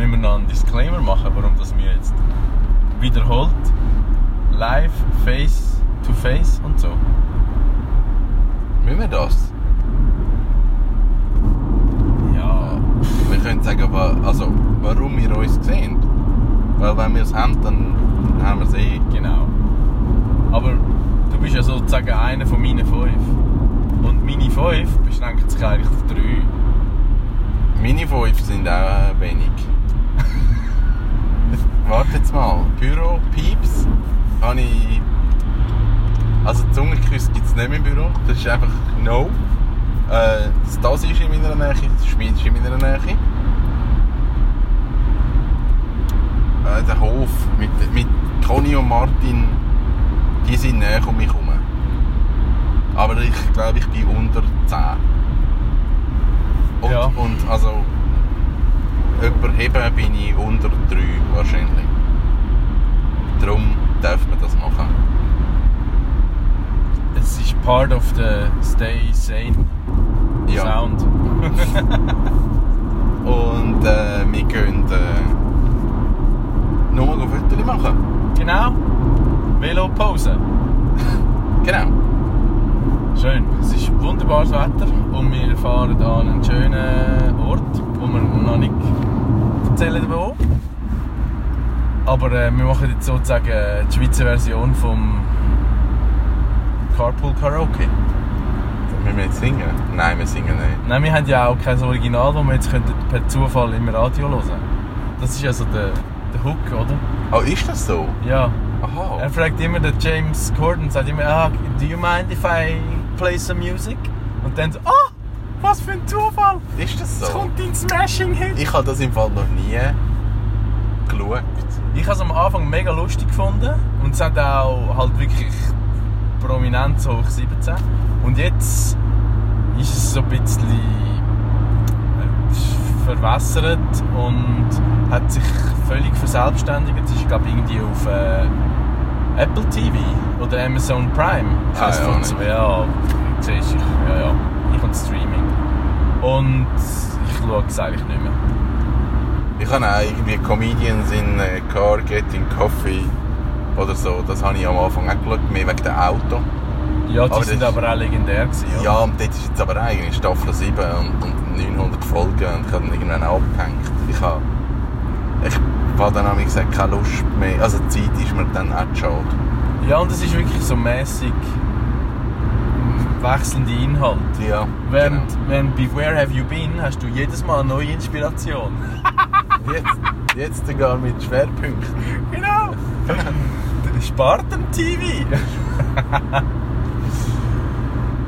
müssen wir noch einen Disclaimer machen, warum das wir jetzt wiederholt live, face to face und so. Müssen wir das? Ja, Wir können sagen, also, warum wir uns sehen. Weil wenn wir es haben, dann haben wir es eh. genau. Aber du bist ja sozusagen einer von meinen fünf. Und meine fünf beschränkt sich eigentlich auf drei. Meine fünf sind auch wenig. Warte jetzt mal. Büro, Pieps, habe ich... Also Zungenküsse gibt es nicht im Büro. Das ist einfach No. Äh, das Stasi ist in meiner Nähe, das Schmied ist in meiner Nähe. Äh, der Hof mit, mit Conny und Martin, die sind näher um mich herum. Aber ich glaube, ich bin unter 10. Und, Ja. und also überheben bin ich unter 3 wahrscheinlich. Darum darf man das machen. Es ist part of the stay sane Ja. sound. Und äh, wir können äh, nur noch Fotos machen. Genau. Velopause. Genau. Schön. Es ist wunderbares Wetter und wir fahren an einen schönen Ort, wo wir noch nicht erzählen wo. Aber äh, wir machen jetzt sozusagen die Schweizer Version vom Carpool Karaoke. Müssen wir jetzt singen? Nein, wir singen nicht. Nein, wir haben ja auch kein Original, das wir jetzt per Zufall im Radio hören Das ist also der, der Hook, oder? Oh, ist das so? Ja. Aha. Er fragt immer, der James Corden sagt immer, ah, do you mind if I play some music? Und dann so, ah, was für ein Zufall! Ist das Es so? kommt dein Smashing-Hit! Ich habe das im Fall noch nie geschaut. Ich habe es am Anfang mega lustig gefunden und es hat auch halt wirklich Prominenz hoch 17. Und jetzt ist es so ein bisschen äh, verwässert und hat sich völlig verselbstständigt. Es ist glaube ich irgendwie auf äh, Apple TV oder Amazon Prime. Ah, ja, so, ja, siehst du, ja, ja, habe Streaming. Und ich schaue es eigentlich nicht mehr. Ich habe auch irgendwie Comedians in äh, Car Getting Coffee oder so. Das habe ich am Anfang auch geschaut, mehr wegen dem Auto. Ja, die Aber sind aber auch legendär gewesen. oder? Ja, und dort ist jetzt aber eigentlich Staffel 7 und, und 900 Folgen und ich habe dann irgendwann auch abgehängt. Ich habe, ich habe dann ich gesagt, keine Lust mehr. Also die Zeit ist mir dann auch schade. Ja, und es ist wirklich so mäßig wechselnde Inhalte. Ja, Während, genau. während bei Where Have You Been hast du jedes Mal eine neue Inspiration. Jetzt, jetzt sogar mit Schwerpunkten. Genau! Spartan-TV!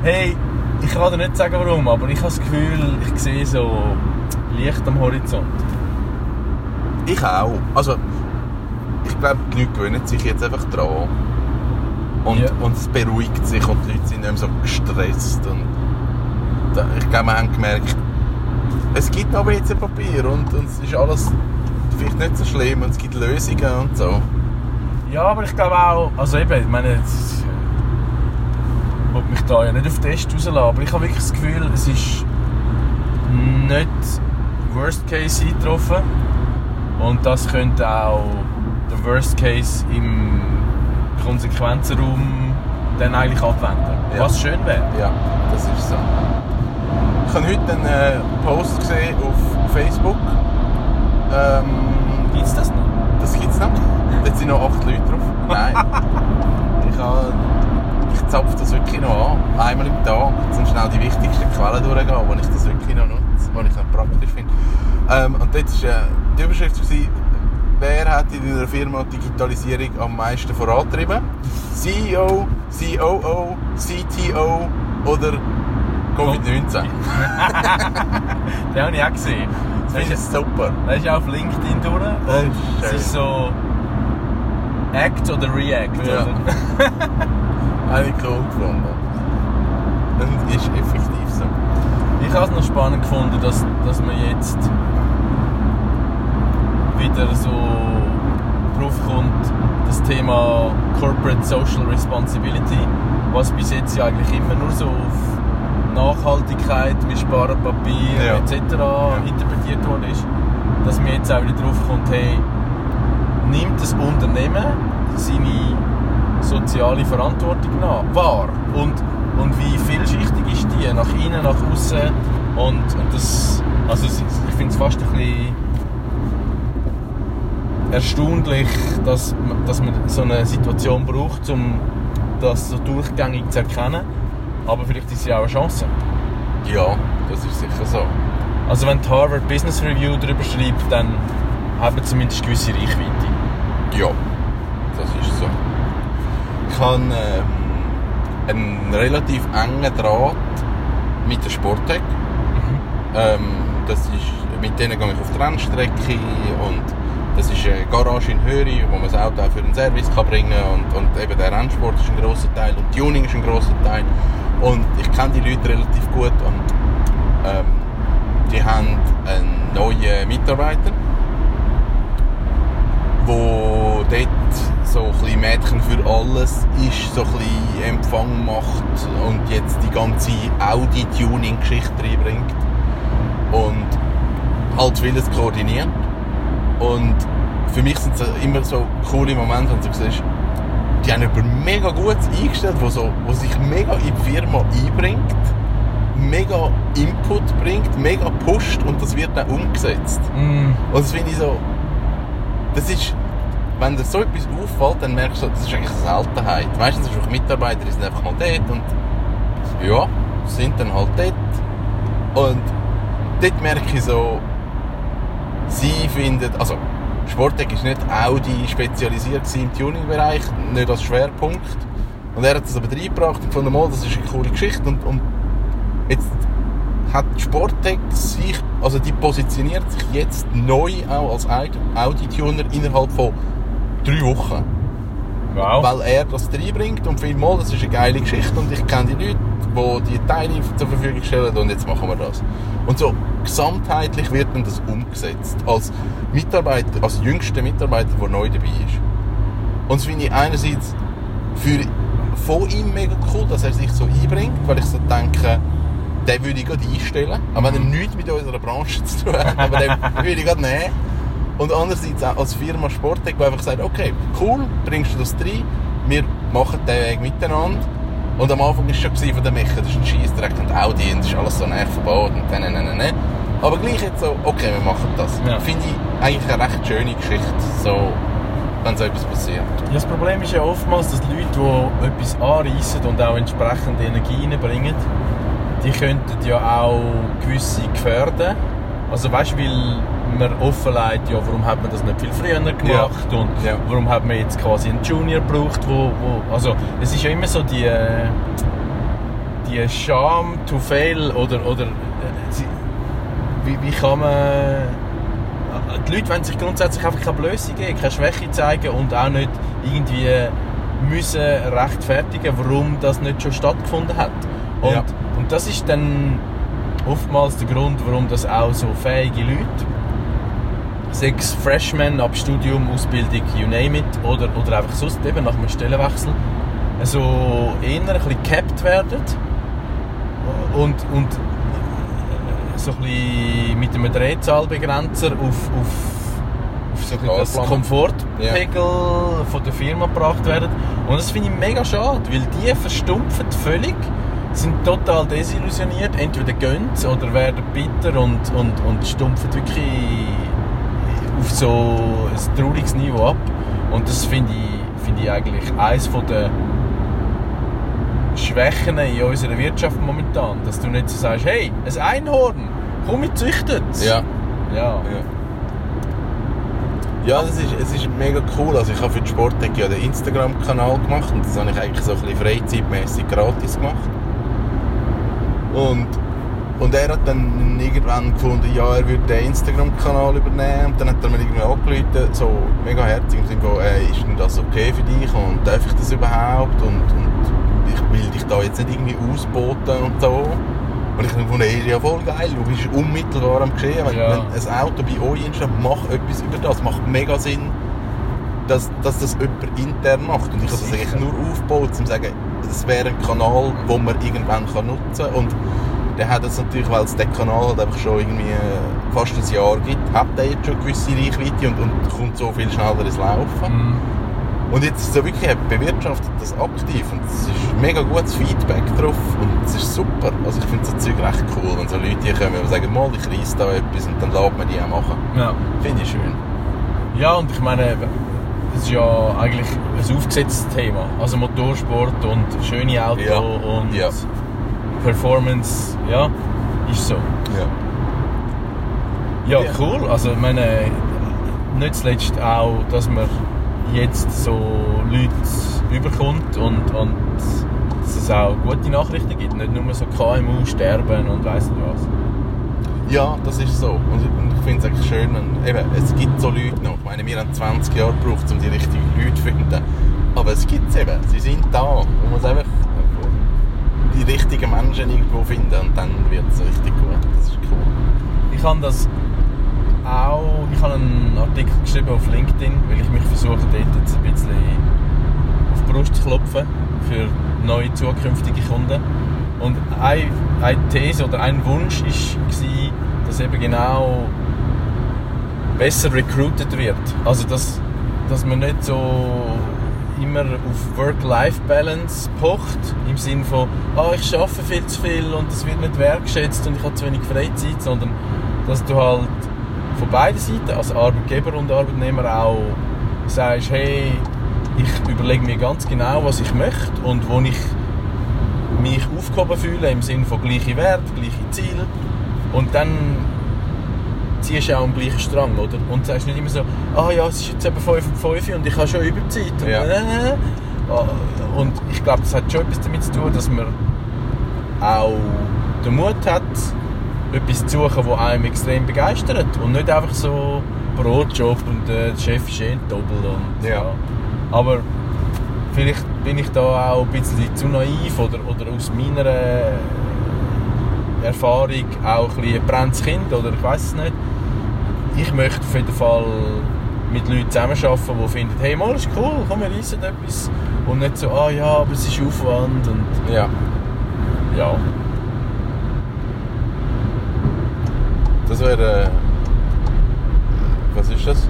hey, ich kann dir nicht sagen warum, aber ich habe das Gefühl, ich sehe so Licht am Horizont. Ich auch. Also, ich glaube, die Leute gewöhnen sich jetzt einfach dran. Und, Ja. und es beruhigt sich und die Leute sind nicht mehr so gestresst. Und da, ich glaube, wir haben gemerkt, es gibt noch WC-Papier und, und es ist alles vielleicht nicht so schlimm und es gibt Lösungen und so. Ja, aber ich glaube auch, also eben, ich meine, jetzt, ich mich da ja nicht auf Test rauslassen, aber ich habe wirklich das Gefühl, es ist nicht Worst Case eingetroffen und das könnte auch der Worst Case im Konsequenzenraum dann eigentlich abwenden. Ja. Was schön wäre. Ja, das ist so. Ich habe heute einen äh, Post gesehen auf Facebook. Ähm, Gibt es das noch? Das gibt's noch. Dort sind noch acht Leute drauf. Nein. ich habe, ich zapfe das wirklich noch an. Einmal im Tag, um schnell die wichtigsten Quellen durchzugehen, wo ich das wirklich noch nutze, wo ich noch praktisch finde. Ähm, und dort war äh, die Überschrift, gewesen, wer hat in einer Firma die Digitalisierung am meisten vorantrieben? CEO, COO, CTO oder Covid-19? Den habe ich auch gesehen. Das finde ich super. Das ist auch auf LinkedIn. Das ist Und es ist so Act oder React. Ja. Oder? Habe ich cool gefunden. Und ist effektiv so. Ich habe es noch spannend gefunden, dass, dass man jetzt wieder so drauf kommt, das Thema Corporate Social Responsibility, was bis jetzt ja eigentlich immer nur so auf Nachhaltigkeit, wir sparen Papier Ja. etc. interpretiert worden ist. dass mir jetzt auch wieder drauf kommt, hey, nimmt das Unternehmen seine soziale Verantwortung nach, wahr? Und, und wie vielschichtig ist die? Nach innen, nach außen? Und, und das, also ich finde es fast ein bisschen erstaunlich, dass, man- dass man so eine Situation braucht, um das so durchgängig zu erkennen. Aber vielleicht ist es ja auch eine Chance. Ja, das ist sicher so. Also wenn die Harvard Business Review darüber schreibt, dann hat man zumindest gewisse Reichweite. Ja, das ist so. Ich habe ähm, einen relativ engen Draht mit der Sporttech. Ähm, das ist, mit denen gehe ich auf die Rennstrecke und das ist eine Garage in Höri, wo man das Auto auch für den Service kann bringen kann. Und, und eben der Rennsport ist ein grosser Teil und Tuning ist ein grosser Teil. Und ich kenne die Leute relativ gut und ähm, die haben einen neuen Mitarbeiter, wo dort so ein bisschen Mädchen für alles ist, so ein bisschen Empfang macht und jetzt die ganze Audi-Tuning-Geschichte reinbringt und halt vieles koordiniert. Und für mich sind es immer so coole Momente, wenn du siehst, die haben jemanden mega gut eingestellt, der so, wo sich mega in die Firma einbringt, mega Input bringt, mega pusht und das wird dann umgesetzt. Mm. Und das finde ich so, das ist, wenn dir so etwas auffällt, dann merkst du, das ist eigentlich eine Seltenheit. Meistens sind einfach Mitarbeiter, die sind einfach mal dort und ja, sind dann halt dort. Und dort merke ich so, sie finden, also Sportec ist nicht Audi spezialisiert im Tuning-Bereich, nicht als Schwerpunkt. Und er hat das aber reingebracht und gefunden, mal, das ist eine coole Geschichte und, und jetzt hat Sportec sich, also die positioniert sich jetzt neu auch als Audi-Tuner innerhalb von drei Wochen. Wow. Weil er das reinbringt und viel mal, das ist eine geile Geschichte und ich kenne die Leute, die die Teile zur Verfügung stellen und jetzt machen wir das. Und so gesamtheitlich wird dann das umgesetzt. Als Mitarbeiter, als jüngster Mitarbeiter, der neu dabei ist. Und das finde ich einerseits für, von ihm mega cool, dass er sich so einbringt, weil ich so denke, den würde ich gerade einstellen. Aber wenn er nichts mit unserer Branche zu tun hat, aber den würde ich gerade nehmen. Und andererseits auch als Firma Sportec, die einfach sagt, okay, cool, bringst du das rein, wir machen den Weg miteinander. Und am Anfang war es schon von der Mecha, das ist ein Scheissdreck und Audi und das ist alles so näher verbaut und dann, dann, dann, dann. Aber gleich jetzt so, okay, wir machen das. Ja. Finde ich eigentlich eine recht schöne Geschichte, so, wenn so etwas passiert. Ja, das Problem ist ja oftmals, dass Leute, die etwas anreissen und auch entsprechend Energie reinbringen, die könnten ja auch gewisse gefährden. Also weißt du, weil man offenlegt, ja, warum hat man das nicht viel früher gemacht und Ja. warum hat man jetzt quasi einen Junior gebraucht, wo, wo also es ist ja immer so die äh, die Scham to fail oder oder äh, wie, wie kann man die Leute wollen sich grundsätzlich einfach keine Blöße geben, keine Schwäche zeigen und auch nicht irgendwie müssen rechtfertigen, warum das nicht schon stattgefunden hat. Und, Ja. und das ist dann oftmals der Grund, warum das auch so fähige Leute, sechs Freshmen ab Studium, Ausbildung, you name it, oder, oder einfach sonst eben nach einem Stellenwechsel, so eher ein bisschen gecapped werden und, und so ein bisschen mit einem Drehzahlbegrenzer auf, auf, auf so ein das. Komfortpegel von der Firma gebracht werden. Und das finde ich mega schade, weil die verstumpfen völlig, sind total desillusioniert, entweder gehen sie oder werden bitter und, und, und stumpfen wirklich auf so ein trauriges Niveau ab. Und das finde ich, finde ich eigentlich eines der Schwächen in unserer Wirtschaft momentan. Dass du nicht so sagst, hey, ein Einhorn, komm, ich züchte es. Ja. Ja. Ja, das ist, es ist mega cool. Also ich habe für die Sporttech ja den Instagram-Kanal gemacht und das habe ich eigentlich so ein bisschen freizeitmässig gratis gemacht. Und, und er hat dann irgendwann gefunden, ja, er würde den Instagram-Kanal übernehmen und dann hat er mir irgendwie angerufen, so mega herzig im Sinne von, äh, ist denn das okay für dich und darf ich das überhaupt und, und ich will dich da jetzt nicht irgendwie ausboten und so. Und ich gefunden, hey, ja voll geil, du bist unmittelbar am Geschehen. Wenn, Ja. wenn ein Auto bei euch entsteht, mach etwas über das. Macht mega Sinn, dass, dass das jemand intern macht. Und ich habe das eigentlich nur aufgebaut, um zu sagen, das wäre ein Kanal, den man irgendwann kann nutzen kann. Und der hat jetzt natürlich, weil es den Kanal halt einfach schon irgendwie äh, fast ein Jahr gibt, hat er jetzt schon gewisse Reichweite und, und kommt so viel schneller ins Laufen. Mhm. Und jetzt ist so wirklich, er bewirtschaftet das aktiv und es ist mega gutes Feedback drauf und es ist super. Also ich finde so Zeug recht cool, wenn so Leute hier kommen und sagen, mal, ich reiss da etwas und dann lässt man die auch machen. Ja. Finde ich schön. Ja, und ich meine, das ist ja eigentlich ein aufgesetztes Thema. Also Motorsport und schöne Autos Ja. und Ja. Performance, ja, ist so. Ja. Ja, cool. Also ich meine, nicht zuletzt auch, dass man jetzt so Leute überkommt und, und dass es auch gute Nachrichten gibt. Nicht nur so KMU sterben und weiss nicht was. Ja, das ist so. Und ich, und ich finde es eigentlich schön, wenn, eben, es gibt so Leute noch. Ich meine, wir haben 20 Jahre gebraucht, um die richtigen Leute zu finden. Aber es gibt es eben. Sie sind da. Man muss einfach die richtigen Menschen irgendwo finden und dann wird es richtig gut. Das ist cool. Ich habe das auch, ich habe einen Artikel geschrieben auf LinkedIn, weil ich mich versuche dort jetzt ein bisschen auf die Brust zu klopfen für neue zukünftige Kunden. Und eine, These oder ein Wunsch war, dass eben genau besser recruited wird. Also dass, dass man nicht so immer auf Work-Life-Balance pocht, im Sinne von, ah, ich arbeite viel zu viel und es wird nicht wertgeschätzt und ich habe zu wenig Freizeit, sondern dass du halt von beiden Seiten, als Arbeitgeber und Arbeitnehmer auch sagst, hey, ich überlege mir ganz genau, was ich möchte und wo ich mich aufgehoben fühle, im Sinne von gleiche Werte, gleiche Ziele und dann ziehst du auch am gleichen Strang, oder? Und sagst nicht immer so, ah ja, es ist jetzt eben 5 und 5 und ich habe schon Überzeit. Und, Ja. äh, und ich glaube, das hat schon etwas damit zu tun, dass man auch den Mut hat, etwas zu suchen, das einem extrem begeistert und nicht einfach so Brotjob und äh, der Chef ist eh ein Doppel und Ja. Aber vielleicht bin ich da auch ein bisschen zu naiv oder, oder aus meiner äh, Erfahrung auch ein bisschen brennendes Kind oder ich weiß es nicht. Ich möchte auf jeden Fall mit Leuten zusammenarbeiten, die finden, hey, mal ist cool, komm, wir reissen etwas. Und nicht so, ah ja, aber es ist Aufwand und Ja. ja. Das wäre. Äh, was ist das?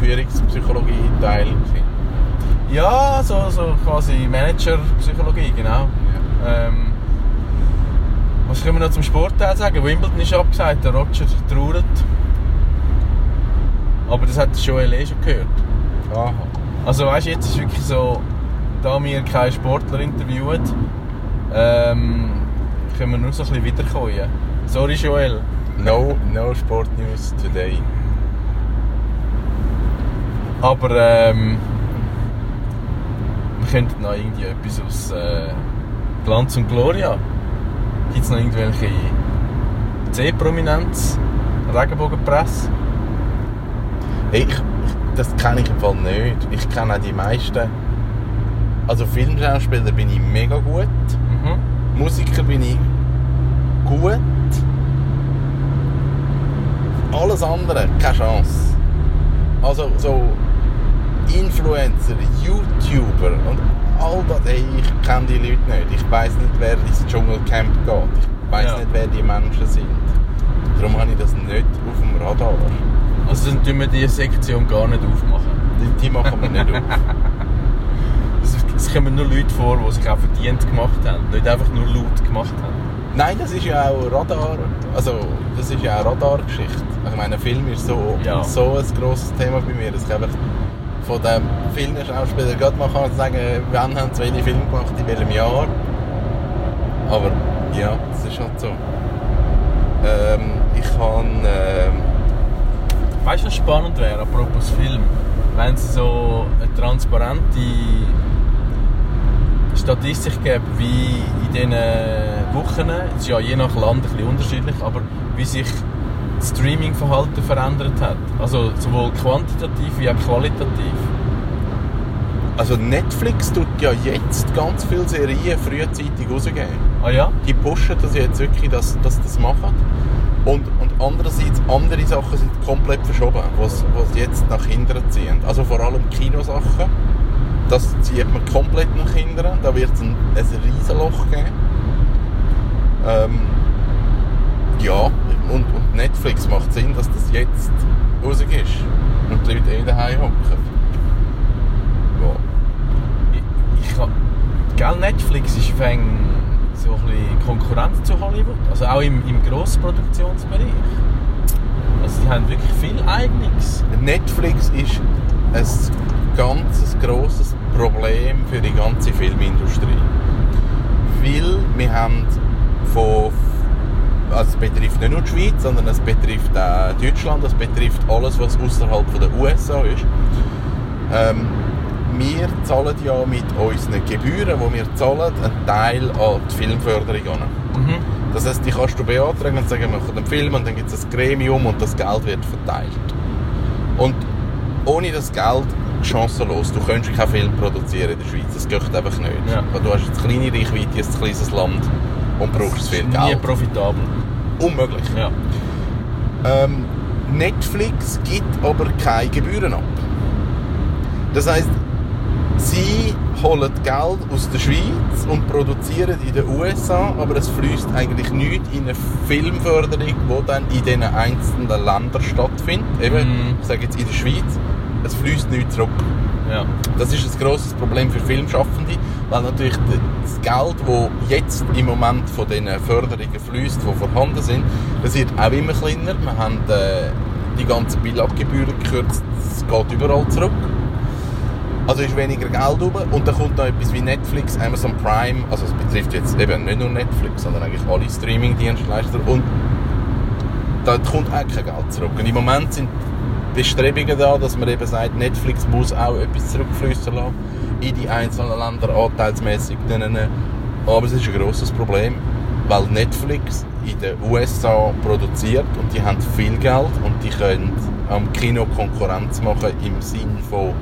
Führungspsychologie-Teil. gewesen. Ja, so, so quasi Manager-Psychologie, genau. Ähm, was können wir noch zum Sportteil sagen? Wimbledon ist abgesagt, der Roger trauert. Aber das hat Joel eh schon gehört. Aha. Also weißt du, jetzt ist wirklich so, da wir keinen Sportler interviewen, ähm, können wir nur so ein bisschen wiederkommen. Sorry Joel. No, no Sport News today. Aber ähm, wir könnten noch irgendwie etwas aus äh, Glanz und Gloria. Gibt es noch irgendwelche C-Prominenz? Regenbogenpresse? Hey, ich, das kenne ich im Fall nicht. Ich kenne auch die meisten. Also Filmschauspieler bin ich mega gut. Mhm. Musiker bin ich gut. Alles andere, keine Chance. Also so Influencer, YouTuber und all das, ey, ich kenne die Leute nicht. Ich weiß nicht, wer ins Dschungelcamp geht. Ich weiß Ja. nicht, wer die Menschen sind. Darum habe ich das nicht auf dem Radar. Also dann tun wir diese Sektion gar nicht aufmachen. Die, die machen wir nicht auf. Es, es kommen nur Leute vor, die sich auch verdient gemacht haben, nicht einfach nur laut gemacht haben. Nein, das ist ja auch Radar. Also, das ist ja auch Radargeschichte. Ich meine, Film ist so, Ja. so ein grosses Thema bei mir, dass ich einfach von dem Filmschauspieler gerade mal kann sagen, wann haben sie welche Filme gemacht, in welchem Jahr. Aber ja, das ist halt so. Ähm, ich habe. Ähm, Weißt du, was spannend wäre, apropos Film? Wenn es so eine transparente Statistik gäbe, wie in diesen Wochen, es ist ja je nach Land ein bisschen unterschiedlich, aber wie sich das Streaming-Verhalten verändert hat. Also sowohl quantitativ wie auch qualitativ. also Netflix tut ja jetzt ganz viele Serien frühzeitig rausgeben. Ah ja? die pushen das jetzt wirklich, dass, dass das machen. Und, und andererseits, andere Sachen sind komplett verschoben, was, was jetzt nach hinten ziehen. Also vor allem Kinosachen, das zieht man komplett nach hinten. Da wird es ein, ein riesen Loch geben. Ähm, Ja, und, und Netflix macht Sinn, dass das jetzt raus ist. Und die Leute eh daheim hocken. Ja. Ich, ich hab, gell, Netflix ist fäng so ein bisschen Konkurrenz zu Hollywood. Also auch im, im Grossproduktionsbereich. Also die haben wirklich viel Eigenes. Netflix ist ein ganz grosses Problem für die ganze Filmindustrie. Weil wir haben von also es betrifft nicht nur die Schweiz, sondern es betrifft auch Deutschland, es betrifft alles, was außerhalb der USA ist. Ähm, wir zahlen ja mit unseren Gebühren, die wir zahlen, einen Teil an die Filmförderung an. Mhm. Das heisst, die kannst du beantragen und sagen, wir machen einen Film und dann gibt es ein Gremium und das Geld wird verteilt. Und ohne das Geld chancenlos. Du könntest keinen Film produzieren in der Schweiz. Das geht einfach nicht. Ja. Weil du hast eine kleine Reichweite, ein kleines Land und brauchst viel Nie Geld. profitabel. Unmöglich. Ja. Ähm, Netflix gibt aber keine Gebühren ab. Das heisst, sie holen Geld aus der Schweiz und produzieren in den USA, aber es fließt eigentlich nicht in eine Filmförderung, die dann in diesen einzelnen Ländern stattfindet. Eben, Mhm. ich sage jetzt in der Schweiz, es fließt nicht zurück. Ja. Das ist ein grosses Problem für Filmschaffende, weil natürlich das Geld, das jetzt im Moment von diesen Förderungen fließt, die vorhanden sind, das wird auch immer kleiner. Wir haben äh, die ganzen Bilaggebühren gekürzt, es geht überall zurück. Also ist weniger Geld oben und dann kommt noch etwas wie Netflix, Amazon Prime, also es betrifft jetzt eben nicht nur Netflix, sondern eigentlich alle Streaming-Dienstleister und da kommt auch kein Geld zurück. Und im Moment sind Bestrebungen da, dass man eben sagt, Netflix muss auch etwas zurückfließen lassen in die einzelnen Länder anteilsmäßig. Aber es ist ein grosses Problem, weil Netflix in den USA produziert und die haben viel Geld und die können am Kino Konkurrenz machen im Sinn von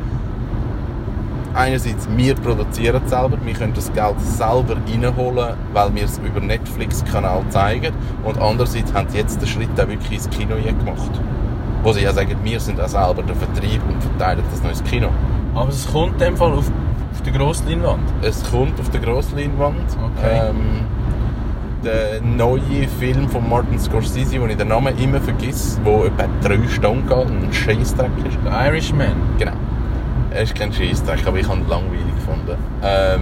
einerseits, wir produzieren es selber, wir können das Geld selber reinholen, weil wir es über Netflix-Kanal zeigen. Und andererseits haben sie jetzt den Schritt auch wirklich ins Kino gemacht. Wo sie ja sagen, wir sind auch selber der Vertrieb und verteilen das ins Kino. Aber es kommt in dem Fall auf, auf der Grossleinwand. Es kommt auf der Grossleinwand. Okay. Ähm, der neue Film von Martin Scorsese, wo ich den Namen immer vergesse, wo etwa drei Stunden geht und ein Scheissdreck ist. Der Irishman. Genau. Er ist kein Scheissdreck, aber ich habe ihn langweilig gefunden. Ähm,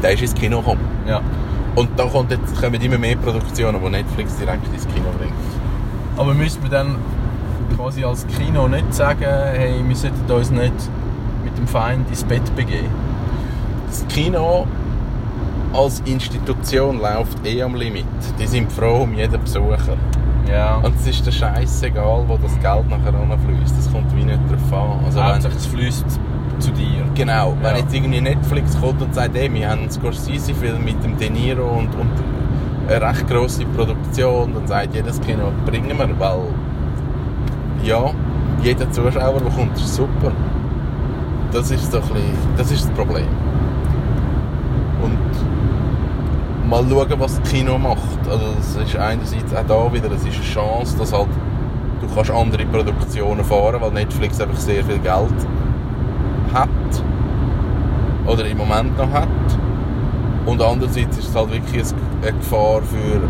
der ist ins Kino gekommen. Ja. Und da kommt jetzt, kommen immer mehr Produktionen, die Netflix direkt ins Kino bringt. Aber müssen wir dann quasi als Kino nicht sagen, hey, wir sollten uns nicht mit dem Feind ins Bett begeben? Das Kino als Institution läuft eh am Limit. Die sind froh um jeden Besucher. Ja. Und es ist der Scheiß egal, wo das Geld nachher runterfließt. Das kommt wie nicht drauf an. Also Hauptsache es fließt zu dir. genau, wenn Ja. jetzt irgendwie Netflix kommt und sagt, ey, wir haben einen Scorsese-Film mit dem De Niro und, und eine recht grosse Produktion, dann sagt jedes Kino, bringen wir, weil ja, jeder Zuschauer bekommt es super. Das ist so ein bisschen, das ist das Problem. Und mal schauen, was das Kino macht. Also es ist einerseits auch da wieder, es ist eine Chance, dass halt du kannst andere Produktionen fahren, weil Netflix einfach sehr viel Geld hat oder im Moment noch hat. Und andererseits ist es halt wirklich eine Gefahr für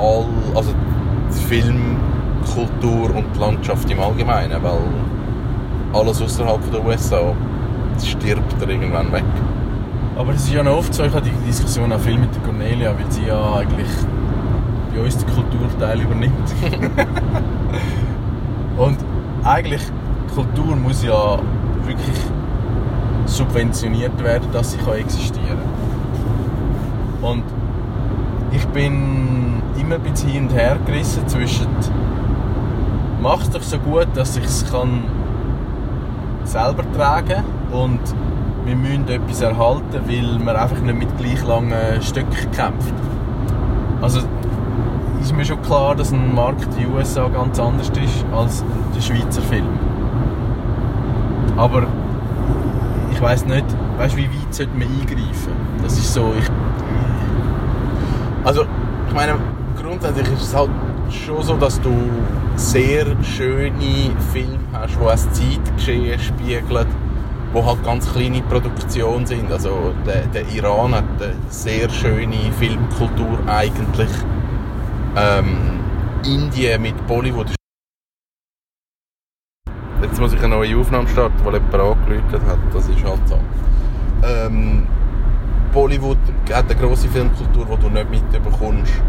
all, also die Filmkultur und die Landschaft im Allgemeinen, weil alles außerhalb der USA stirbt er irgendwann weg. Aber es ist ja noch oft so, ich hatte die Diskussion auch viel mit der Cornelia, weil sie ja eigentlich bei uns den Kulturteil übernimmt. Und eigentlich, Kultur muss ja wirklich subventioniert werden, dass sie kann existieren kann. Und ich bin immer ein bisschen hin und her gerissen zwischen mach es doch so gut, dass ich es kann selber tragen und wir müssen etwas erhalten, weil man einfach nicht mit gleich langen Stöcken kämpft. Also ist mir schon klar, dass ein Markt in den USA ganz anders ist als der Schweizer Film. Aber ich weiß nicht, weißt, wie weit sollte man eingreifen? Das ist so, ich, Also, ich meine, grundsätzlich ist es halt schon so, dass du sehr schöne Filme hast, die das Zeitgeschehen spiegeln, die halt ganz kleine Produktionen sind. Also, der, der Iran hat eine sehr schöne Filmkultur eigentlich. Ähm, Indien mit Bollywood. Jetzt muss ich eine neue Aufnahme starten, weil jemand angerufen hat. Das ist halt so. Ähm, Bollywood hat eine grosse Filmkultur, die du nicht mitbekommst.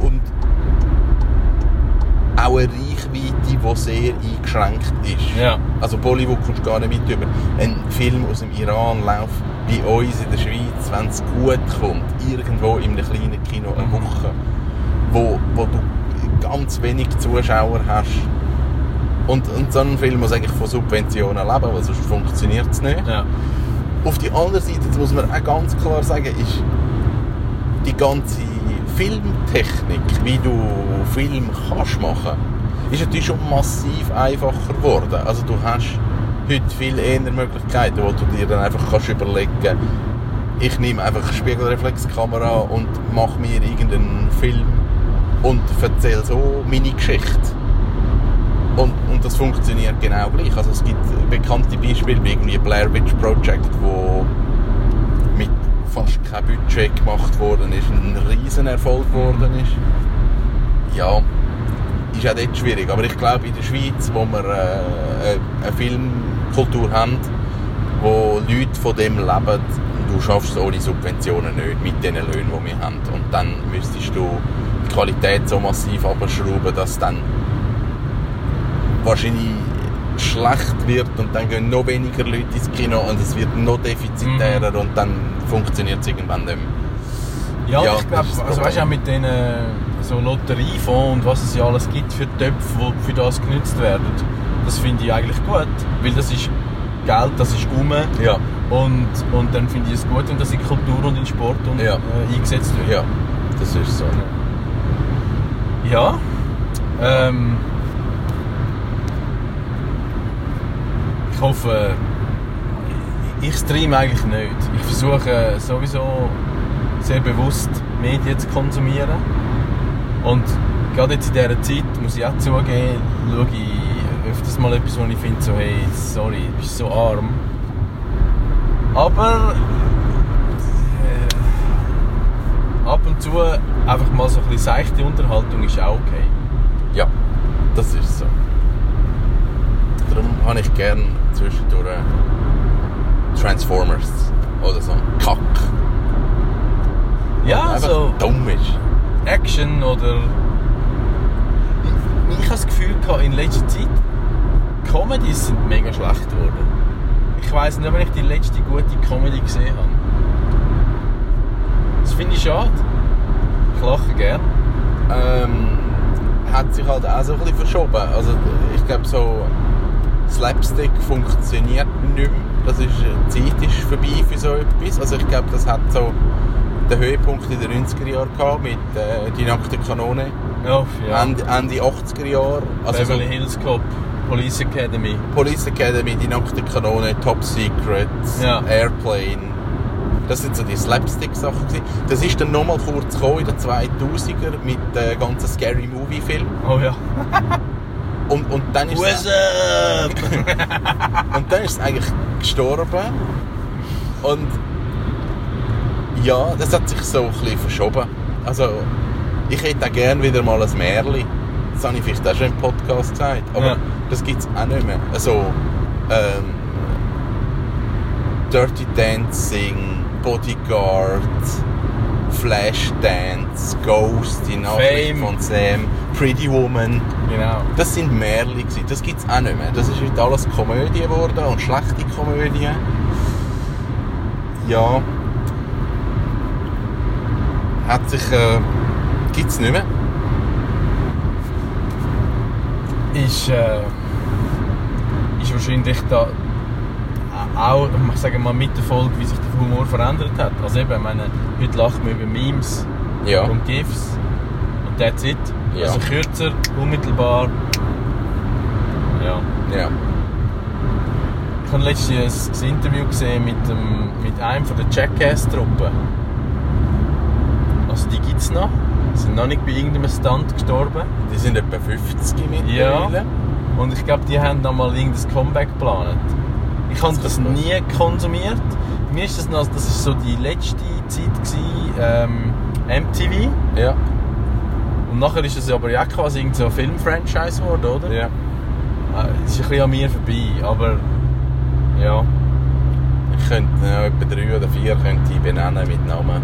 Und auch eine Reichweite, die sehr eingeschränkt ist. Ja. Also Bollywood kommst du gar nicht mit über. Ein Film aus dem Iran läuft bei uns in der Schweiz, wenn es gut kommt, irgendwo in einem kleinen Kino eine Woche, wo, wo du ganz wenig Zuschauer hast. Und, und so ein Film muss eigentlich von Subventionen leben, weil sonst funktioniert es nicht. Ja. Auf die andere Seite, das muss man auch ganz klar sagen, ist die ganze Filmtechnik, wie du Film kannst machen, ist natürlich schon massiv einfacher geworden. Also du hast heute viel eher Möglichkeiten, wo du dir dann einfach kannst überlegen ich nehme einfach eine Spiegelreflexkamera und mache mir irgendeinen Film und erzähle so meine Geschichte. Und, und das funktioniert genau gleich. Also es gibt bekannte Beispiele wie irgendwie Blair Witch Project, wo kein Budget gemacht worden ist, ein Riesenerfolg geworden ist. Ja, ist auch dort schwierig. Aber ich glaube, in der Schweiz, wo wir äh, eine Filmkultur haben, wo Leute von dem leben, du schaffst ohne Subventionen nicht, mit den Löhnen, die wir haben. Und dann müsstest du die Qualität so massiv abschrauben, dass dann wahrscheinlich schlecht wird und dann gehen noch weniger Leute ins Kino und es wird noch defizitärer und dann funktioniert es irgendwann nicht mehr. Ja, Ja, ich glaube, also weißt du, auch mit den äh, so Lotteriefonds und was es ja alles gibt für Töpfe, die für das genutzt werden, das finde ich eigentlich gut, weil das ist Geld, das ist um Ja, und, und dann finde ich es gut, wenn das in Kultur und in Sport und, Ja. äh, eingesetzt wird. ja, das ist so. Ja. Ähm, ich hoffe, ich streame eigentlich nicht. Ich versuche sowieso sehr bewusst Medien zu konsumieren. Und gerade jetzt in dieser Zeit, muss ich auch zugeben, schaue ich öfters mal etwas, wo ich finde, so, hey, sorry, du bist so arm. Aber äh, ab und zu einfach mal so ein bisschen seichte Unterhaltung ist auch okay. Ja, das ist so. Darum habe ich gern zwischendurch Transformers oder so einen Kack. Ja, so dumm ist. Action oder. Ich, ich habe das Gefühl gehabt, in letzter Zeit, Comedies sind mega schlecht geworden. Ich weiß nicht, ob ich die letzte gute Comedy gesehen habe. Das finde ich schade. Ich lache gern. ähm, hat sich halt auch so ein bisschen verschoben. Also ich glaube so Slapstick funktioniert nicht mehr. Das ist, die Zeit ist vorbei für so etwas. Also ich glaube, das hat so den Höhepunkt in den 90er Jahren gehabt mit äh, «Die nackte Kanone». Oh, ja. Ende, Ende 80er Jahre. Also so Beverly Hills Cop, Police Academy. Police Academy, «Die nackte Kanone», «Top Secret», Ja. «Airplane». Das sind so die Slapstick-Sachen. Das ist dann nochmal kurz gekommen in den 2000er mit den ganzen Scary Movie-Filmen. Oh ja. Und, und dann ist es, up? und dann ist es eigentlich gestorben. Und ja, das hat sich so ein bisschen verschoben. Also, ich hätte auch gerne wieder mal ein Märli. Das habe ich vielleicht auch schon im Podcast gesagt. Aber Ja. das gibt es auch nicht mehr. Also, ähm, Dirty Dancing, Bodyguard, Flashdance, Ghost, die Nachricht Fame. von Sam, Pretty Woman. Genau. Das sind Märchen. Das gibt es auch nicht mehr. Das ist heute alles Komödie geworden und schlechte Komödien. Ja. Hat sich... Äh, gibt es nicht mehr. ist, äh, ist wahrscheinlich da auch, ich sage mal, mit der Folge, wie sich der Humor verändert hat. Also eben, ich meine, heute lacht man über Memes Ja. und GIFs und that's it. Ja. Also kürzer, unmittelbar. Ja. Ja. Ich habe letztens ein Interview gesehen mit, dem, mit einem von der Jackass-Truppe. Also die gibt es noch. Sie sind noch nicht bei irgendeinem Stunt gestorben. Die sind etwa 50 mittlerweile. Und ich glaube, die haben noch mal irgendein Comeback geplant. Ich habe Das nie konsumiert. Mir ist das noch, das ist so die letzte Zeit gewesen, ähm, MTV. Ja. nachher ist es aber ja quasi irgend so ein Film-Franchise geworden, oder? Ja. Äh, Es ist ein bisschen an mir vorbei, aber ja. Ich könnte ja, etwa drei oder vier könnte ich benennen mit Namen.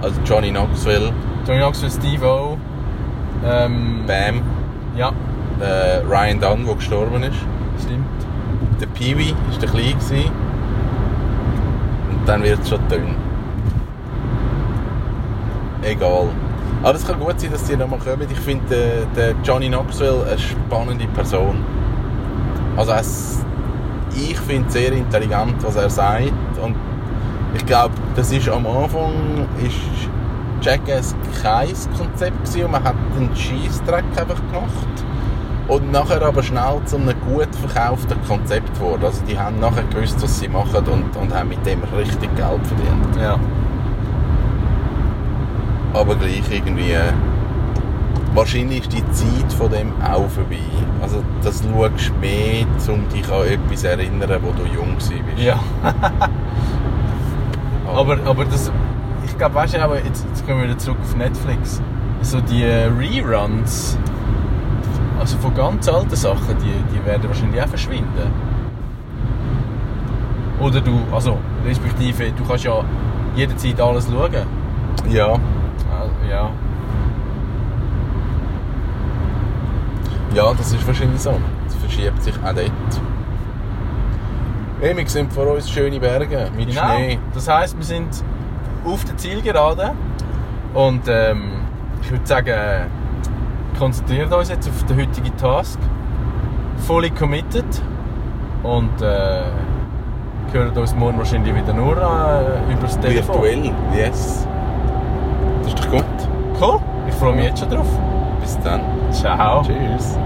Also Johnny Knoxville, Johnny Knoxville, Steve O. Ähm, Bam, ja, äh, Ryan Dunn, der gestorben ist. stimmt. Der Peewee war der klein. Und dann wird es schon dünn. Egal. Aber es kann gut sein, dass die nochmal kommen. Ich finde den, den Johnny Knoxville eine spannende Person. Also es, ich finde es sehr intelligent, was er sagt. Und ich glaube, das ist am Anfang ist Jackass kein Konzept gewesen und man hat einen Scheissdreck einfach gemacht. Und nachher aber schnell zu einem gut verkauften Konzept geworden. Also die haben nachher gewusst, was sie machen und, und haben mit dem richtig Geld verdient. Ja. Aber gleich irgendwie... äh, Wahrscheinlich ist die Zeit von dem auch vorbei. Also das schaust du mehr, um dich an etwas zu erinnern, wo du jung warst. Ja. aber, aber das, ich glaube, weißt du, aber jetzt, jetzt kommen wir wieder zurück auf Netflix. So die äh, Reruns, also von ganz alten Sachen, die, die werden wahrscheinlich auch verschwinden. Oder du, also respektive, du kannst ja jederzeit alles schauen. Ja. Also, ja. Ja, das ist wahrscheinlich so. Es verschiebt sich auch dort. Hey, wir sehen vor uns schöne Berge mit Genau. Schnee. Das heisst, wir sind auf der Zielgerade und ähm, ich würde sagen, konzentriert uns jetzt auf den heutigen Task. Fully committed und äh, hören uns morgen wahrscheinlich wieder nur äh, über das Telefon. Virtuell, yes. Das ist doch gut. Cool, ich freue mich jetzt schon drauf. Bis dann. Ciao. Tschüss.